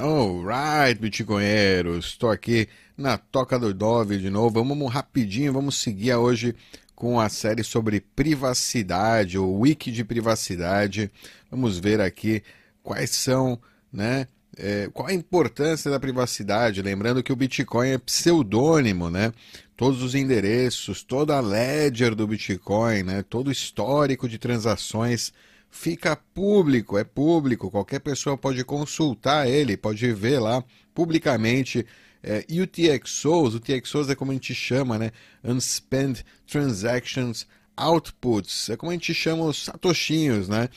Alright, bitcoinheiros, estou aqui na Toca do Dove de novo. Vamos rapidinho, vamos seguir hoje com a série sobre privacidade, o wiki de privacidade. Vamos ver aqui quais são, né? É, qual a importância da privacidade? Lembrando que o Bitcoin é pseudônimo, né? Todos os endereços, toda a ledger do Bitcoin, né? Todo o histórico de transações fica público, é público, qualquer pessoa pode consultar ele, pode ver lá publicamente. É, e o TXOs, o TXOs é como a gente chama, né? Unspent Transactions Outputs, é como a gente chama os satoshinhos, né?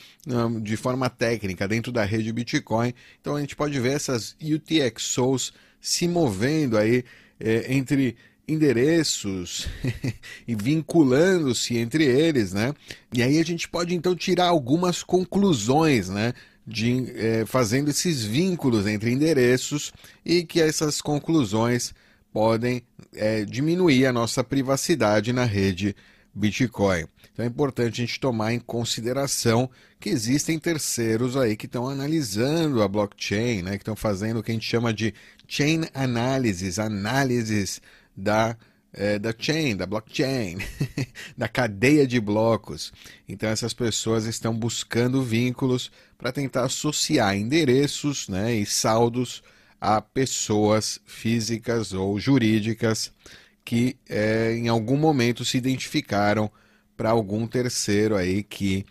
De forma técnica, dentro da rede Bitcoin. Então a gente pode ver essas UTXOs se movendo aí é, entre endereços e vinculando-se entre eles, né? E aí a gente pode então tirar algumas conclusões, né? De, é, fazendo esses vínculos entre endereços e que essas conclusões podem é, diminuir a nossa privacidade na rede Bitcoin. Então é importante a gente tomar em consideração que existem terceiros aí que estão analisando a blockchain, né, que estão fazendo o que a gente chama de chain analysis, análises da, é, da chain, da blockchain, da cadeia de blocos. Então essas pessoas estão buscando vínculos para tentar associar endereços né, e saldos a pessoas físicas ou jurídicas que é, em algum momento se identificaram para algum terceiro aí que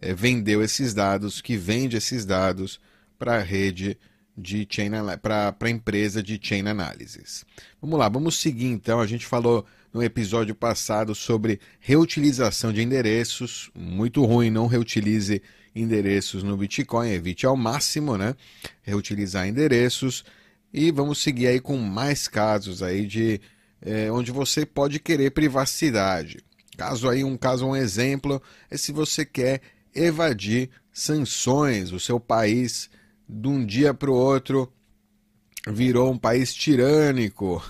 é, vendeu esses dados, que vende esses dados para a rede de chain para a empresa de chain analysis. Vamos lá, vamos seguir então. A gente falou no episódio passado sobre reutilização de endereços. Muito ruim, não reutilize endereços no Bitcoin, evite ao máximo, né? Reutilizar endereços. E vamos seguir aí com mais casos aí de é, onde você pode querer privacidade. Caso aí, um caso, um exemplo, é se você quer evadir sanções, o seu país de um dia para o outro virou um país tirânico.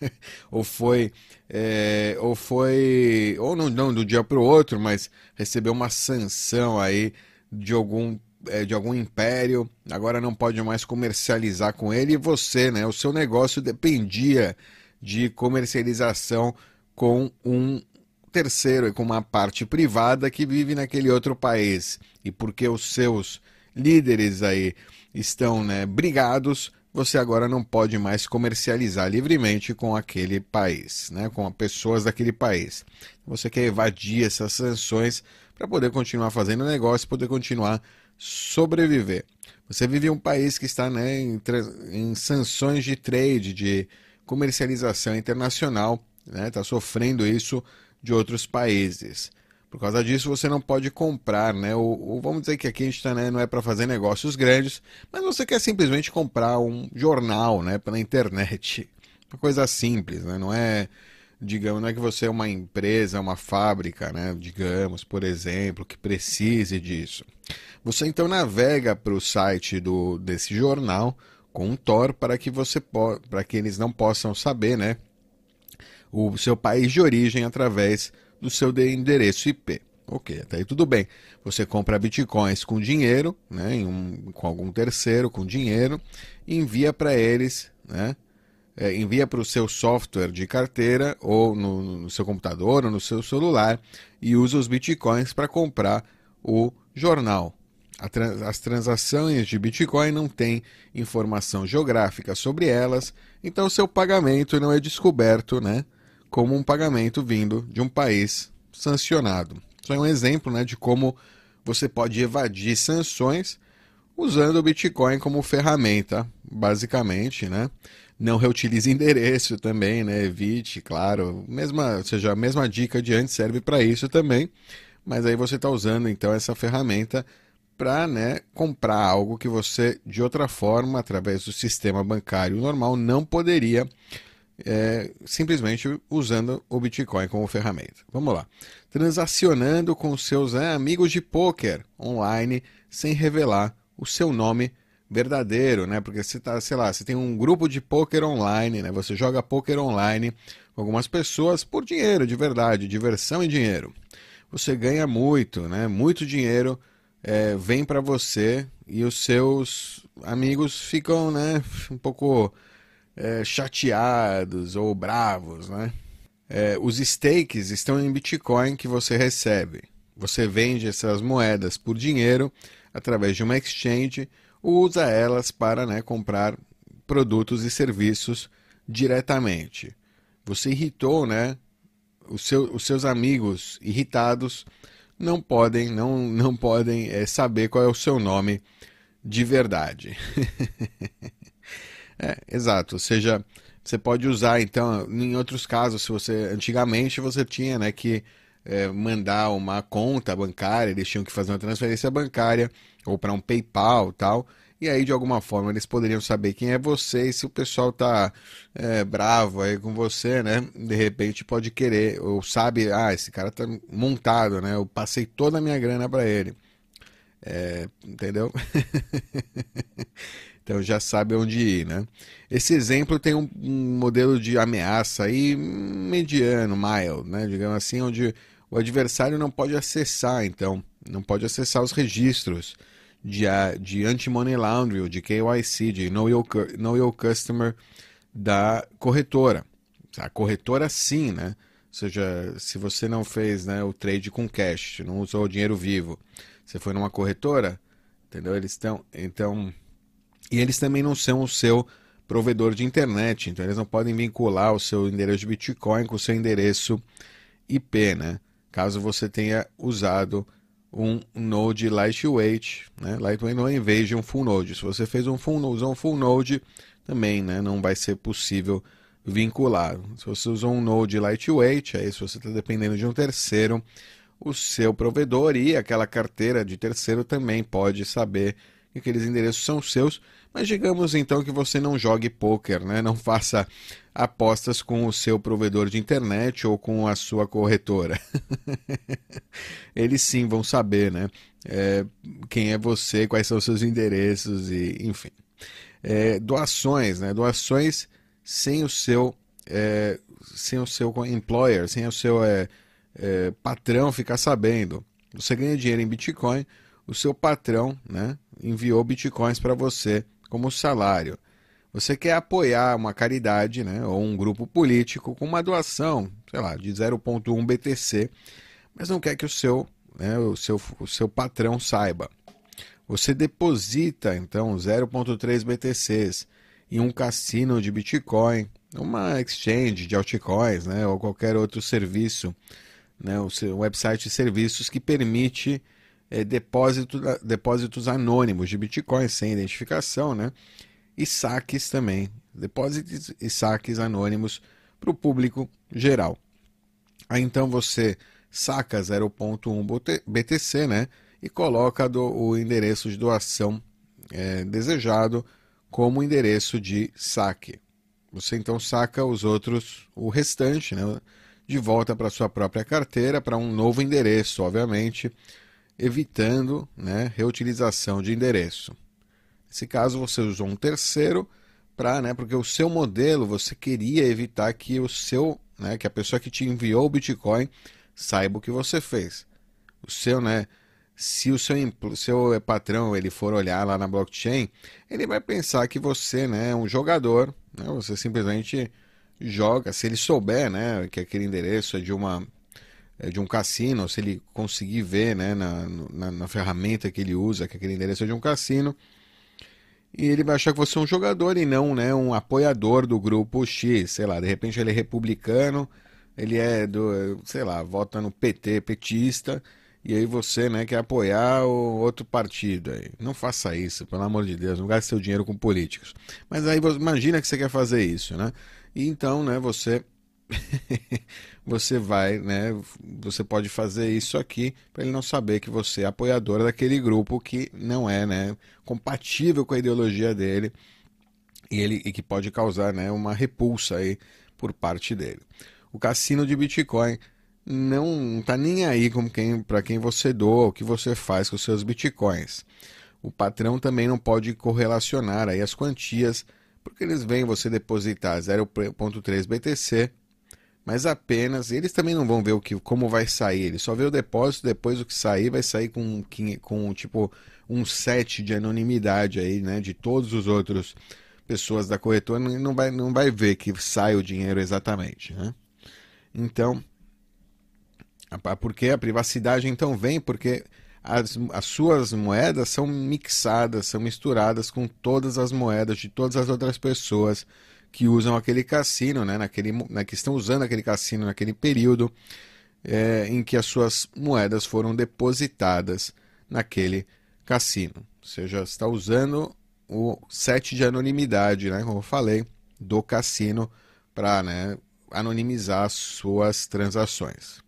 Ou foi é, ou foi ou não, não do dia para o outro mas recebeu uma sanção aí de algum é, de algum império. Agora não pode mais comercializar com ele. E você né? O seu negócio dependia de comercialização com um terceiro com uma parte privada que vive naquele outro país. E porque os seus líderes aí estão né, brigados, você agora não pode mais comercializar livremente com aquele país, né, com pessoas daquele país. Você quer evadir essas sanções para poder continuar fazendo negócio, poder continuar sobreviver. Você vive em um país que está né, em, em sanções de trade, de comercialização internacional, está né, tá sofrendo isso de outros países. Por causa disso, você não pode comprar, né? Ou, ou vamos dizer que aqui a gente tá, né, não é para fazer negócios grandes, mas você quer simplesmente comprar um jornal, né, pela internet. Uma coisa simples, né? Não é, digamos, não é que você é uma empresa, uma fábrica, né? Digamos, por exemplo, que precise disso. Você então navega para o site do, desse jornal com um Tor para que você para que eles não possam saber, né? O seu país de origem através do seu endereço IP. Ok, até aí tudo bem. Você compra bitcoins com dinheiro, né, um, com algum terceiro com dinheiro, e envia para eles, né, é, envia para o seu software de carteira ou no, no, seu computador ou no seu celular e usa os bitcoins para comprar o jornal. Trans, as transações de Bitcoin não têm informação geográfica sobre elas, então o seu pagamento não é descoberto, né? Como um pagamento vindo de um país sancionado. Isso é um exemplo né, de como você pode evadir sanções usando o Bitcoin como ferramenta, basicamente, né? Não reutilize endereço também, né? Evite, claro. Mesma, ou seja, a mesma dica de antes serve para isso também. Mas aí você está usando então essa ferramenta para né, comprar algo que você, de outra forma, através do sistema bancário normal, não poderia é, simplesmente usando o Bitcoin como ferramenta. Vamos lá. Transacionando com seus é, amigos de poker online sem revelar o seu nome verdadeiro, né? Porque você tá, sei lá, você tem um grupo de poker online, né? Você joga poker online com algumas pessoas por dinheiro, de verdade, diversão e dinheiro. Você ganha muito, né? Muito dinheiro é, vem para você e os seus amigos ficam, né, um pouco é, chateados ou bravos, né? É, os stakes estão em Bitcoin que você recebe. Você vende essas moedas por dinheiro através de uma exchange ou usa elas para né, comprar produtos e serviços diretamente. Você irritou, né? Os, seu, os seus amigos irritados não podem, não, não podem é, saber qual é o seu nome de verdade. é, exato. Ou seja, você pode usar, então, em outros casos, se você antigamente você tinha, né, que é, mandar uma conta bancária, eles tinham que fazer uma transferência bancária ou para um PayPal, tal. E aí, de alguma forma, eles poderiam saber quem é você e se o pessoal tá é, bravo aí com você, né? De repente pode querer, ou sabe, ah, esse cara tá montado, né? Eu passei toda a minha grana para ele. É, entendeu? então já sabe onde ir, né? Esse exemplo tem um, um modelo de ameaça aí mediano, mild, né? Digamos assim, onde o adversário não pode acessar, então, não pode acessar os registros de, de anti-money laundering, de KYC, de know your, know your customer da corretora. A corretora sim, né? Ou seja, se você não fez né, o trade com cash, não usou o dinheiro vivo, você foi numa corretora, entendeu? Eles estão. Então. E eles também não são o seu provedor de internet, então eles não podem vincular o seu endereço de Bitcoin com o seu endereço IP, né? Caso você tenha usado um Node Lightweight, né? Lightweight não é em vez de um Full Node. Se você fez um Full, usou um Full Node, também, né? Não vai ser possível vincular. Se você usou um Node Lightweight, aí se você está dependendo de um terceiro, o seu provedor e aquela carteira de terceiro também pode saber que aqueles endereços são seus. Mas digamos então que você não jogue poker, né? Não faça apostas com o seu provedor de internet ou com a sua corretora. Eles sim vão saber, né? É, quem é você, quais são os seus endereços e, enfim. É, doações, né? Doações sem o seu, é, sem o seu employer, sem o seu é, é, patrão ficar sabendo. Você ganha dinheiro em Bitcoin, o seu patrão, né? Enviou bitcoins para você como salário. Você quer apoiar uma caridade né, ou um grupo político com uma doação, sei lá, de 0,1 BTC, mas não quer que o seu, né, o seu, o seu patrão saiba. Você deposita então 0,3 BTCs em um cassino de Bitcoin, uma exchange de altcoins, né, ou qualquer outro serviço, né, o website de serviços que permite é, depósito, depósitos anônimos de Bitcoin sem identificação, né? e saques também, depósitos e saques anônimos para o público geral. Aí então você saca 0.1 BTC, né, e coloca do, o endereço de doação é, desejado como endereço de saque. Você então saca os outros, o restante, né, de volta para sua própria carteira, para um novo endereço, obviamente, evitando né, reutilização de endereço. Nesse caso, você usou um terceiro para, né, porque o seu modelo você queria evitar que o seu, né, que a pessoa que te enviou o Bitcoin saiba o que você fez. O seu, né, se o seu, seu patrão ele for olhar lá na blockchain, ele vai pensar que você, né, é um jogador, né, você simplesmente joga, se ele souber, né, que aquele endereço é de uma de um cassino, se ele conseguir ver, né, na, na, na ferramenta que ele usa que aquele endereço é de um cassino, e ele vai achar que você é um jogador e não né, um apoiador do grupo X, sei lá, de repente ele é republicano, ele é do, sei lá, vota no PT, petista, e aí você né, quer apoiar o outro partido. Aí. Não faça isso, pelo amor de Deus, não gaste seu dinheiro com políticos. Mas aí imagina que você quer fazer isso, né? E então, né, você você vai, né? Você pode fazer isso aqui para ele não saber que você é apoiador daquele grupo que não é, né, compatível com a ideologia dele e ele e que pode causar, né, uma repulsa aí por parte dele. O cassino de Bitcoin não está nem aí com quem para quem você doa, o que você faz com seus bitcoins. O patrão também não pode correlacionar aí as quantias, porque eles veem você depositar 0.3 BTC mas apenas eles também não vão ver o que, como vai sair, eles só vê o depósito, depois o que sair vai sair com, com tipo um set de anonimidade aí, né, de todos os outros pessoas da corretora, não vai, não vai ver que sai o dinheiro exatamente, né? Então, porque a privacidade então vem porque as, as suas moedas são mixadas, são misturadas com todas as moedas de todas as outras pessoas que usam aquele cassino, né, naquele, né, que estão usando aquele cassino naquele período é, em que as suas moedas foram depositadas naquele cassino. Ou seja, está usando o set de anonimidade, né, como eu falei, do cassino para né, anonimizar suas transações.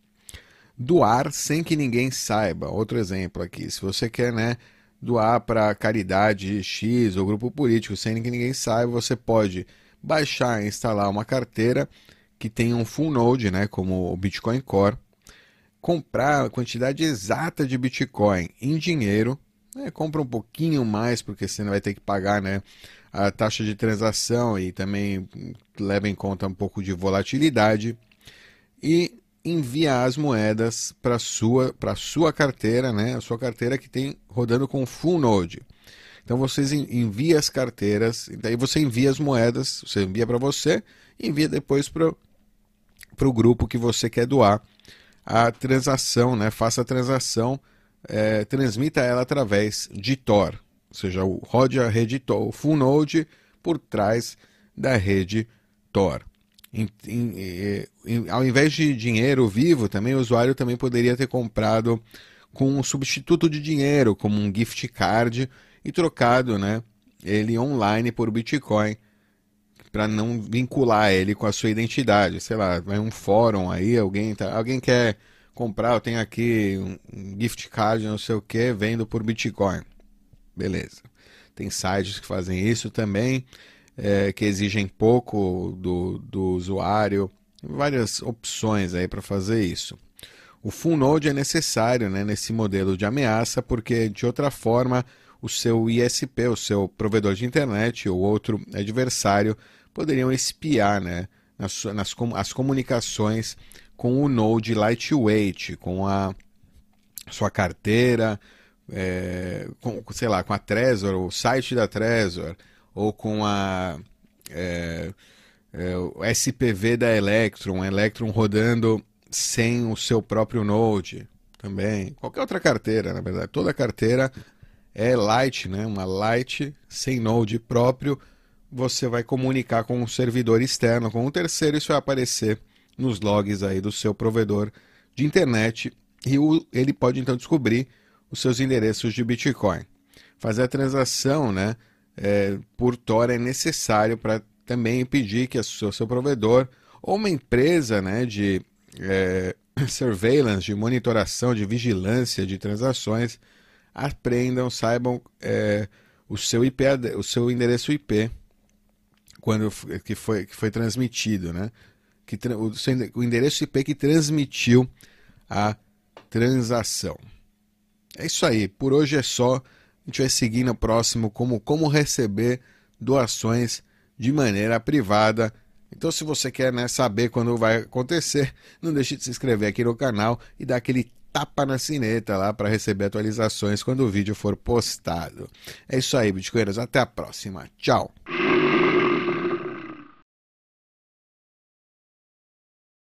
Doar sem que ninguém saiba. Outro exemplo aqui. Se você quer né, doar para caridade X ou grupo político sem que ninguém saiba, você pode baixar e instalar uma carteira que tem um full node, né, como o Bitcoin Core, comprar a quantidade exata de Bitcoin em dinheiro, né, compra um pouquinho mais porque você vai ter que pagar, né, a taxa de transação e também leva em conta um pouco de volatilidade e envia as moedas para sua para sua carteira, né, a sua carteira que tem rodando com full node. Então vocês enviam as carteiras, daí você envia as moedas, você envia para você envia depois para o grupo que você quer doar a transação, né? Faça a transação, é, transmita ela através de Tor, ou seja, rode a rede Tor, o full node por trás da rede Tor. Em, em, em, ao invés de dinheiro vivo, também o usuário também poderia ter comprado com um substituto de dinheiro, como um gift card, e trocado né, ele online por Bitcoin para não vincular ele com a sua identidade. Sei lá, vai um fórum aí, alguém, tá, alguém quer comprar, eu tenho aqui um gift card, não sei o que, vendo por Bitcoin. Beleza. Tem sites que fazem isso também, é, que exigem pouco do, do usuário. Várias opções aí para fazer isso. O full node é necessário né, nesse modelo de ameaça, porque de outra forma o seu ISP, o seu provedor de internet ou outro adversário poderiam espiar né, nas, nas as comunicações com o Node Lightweight, com a sua carteira, é, com, sei lá, com a Trezor, o site da Trezor, ou com a é, é, o SPV da Electron, Electron rodando sem o seu próprio Node também. Qualquer outra carteira, na verdade. Toda carteira é light, né? uma light sem node próprio, você vai comunicar com um servidor externo, com um terceiro, isso vai aparecer nos logs aí do seu provedor de internet e o, ele pode então descobrir os seus endereços de Bitcoin. Fazer a transação né, é, por Tor é necessário para também impedir que o seu, seu provedor ou uma empresa né, de é, surveillance, de monitoração, de vigilância de transações aprendam, saibam é, o seu IP, o seu endereço IP quando que foi que foi transmitido, né? Que o, o endereço IP que transmitiu a transação. É isso aí. Por hoje é só. A gente vai seguir no próximo como como receber doações de maneira privada. Então, se você quer né, saber quando vai acontecer, não deixe de se inscrever aqui no canal e dar aquele tapa na sineta lá para receber atualizações quando o vídeo for postado. É isso aí, Bitcoinheiros. Até a próxima. Tchau.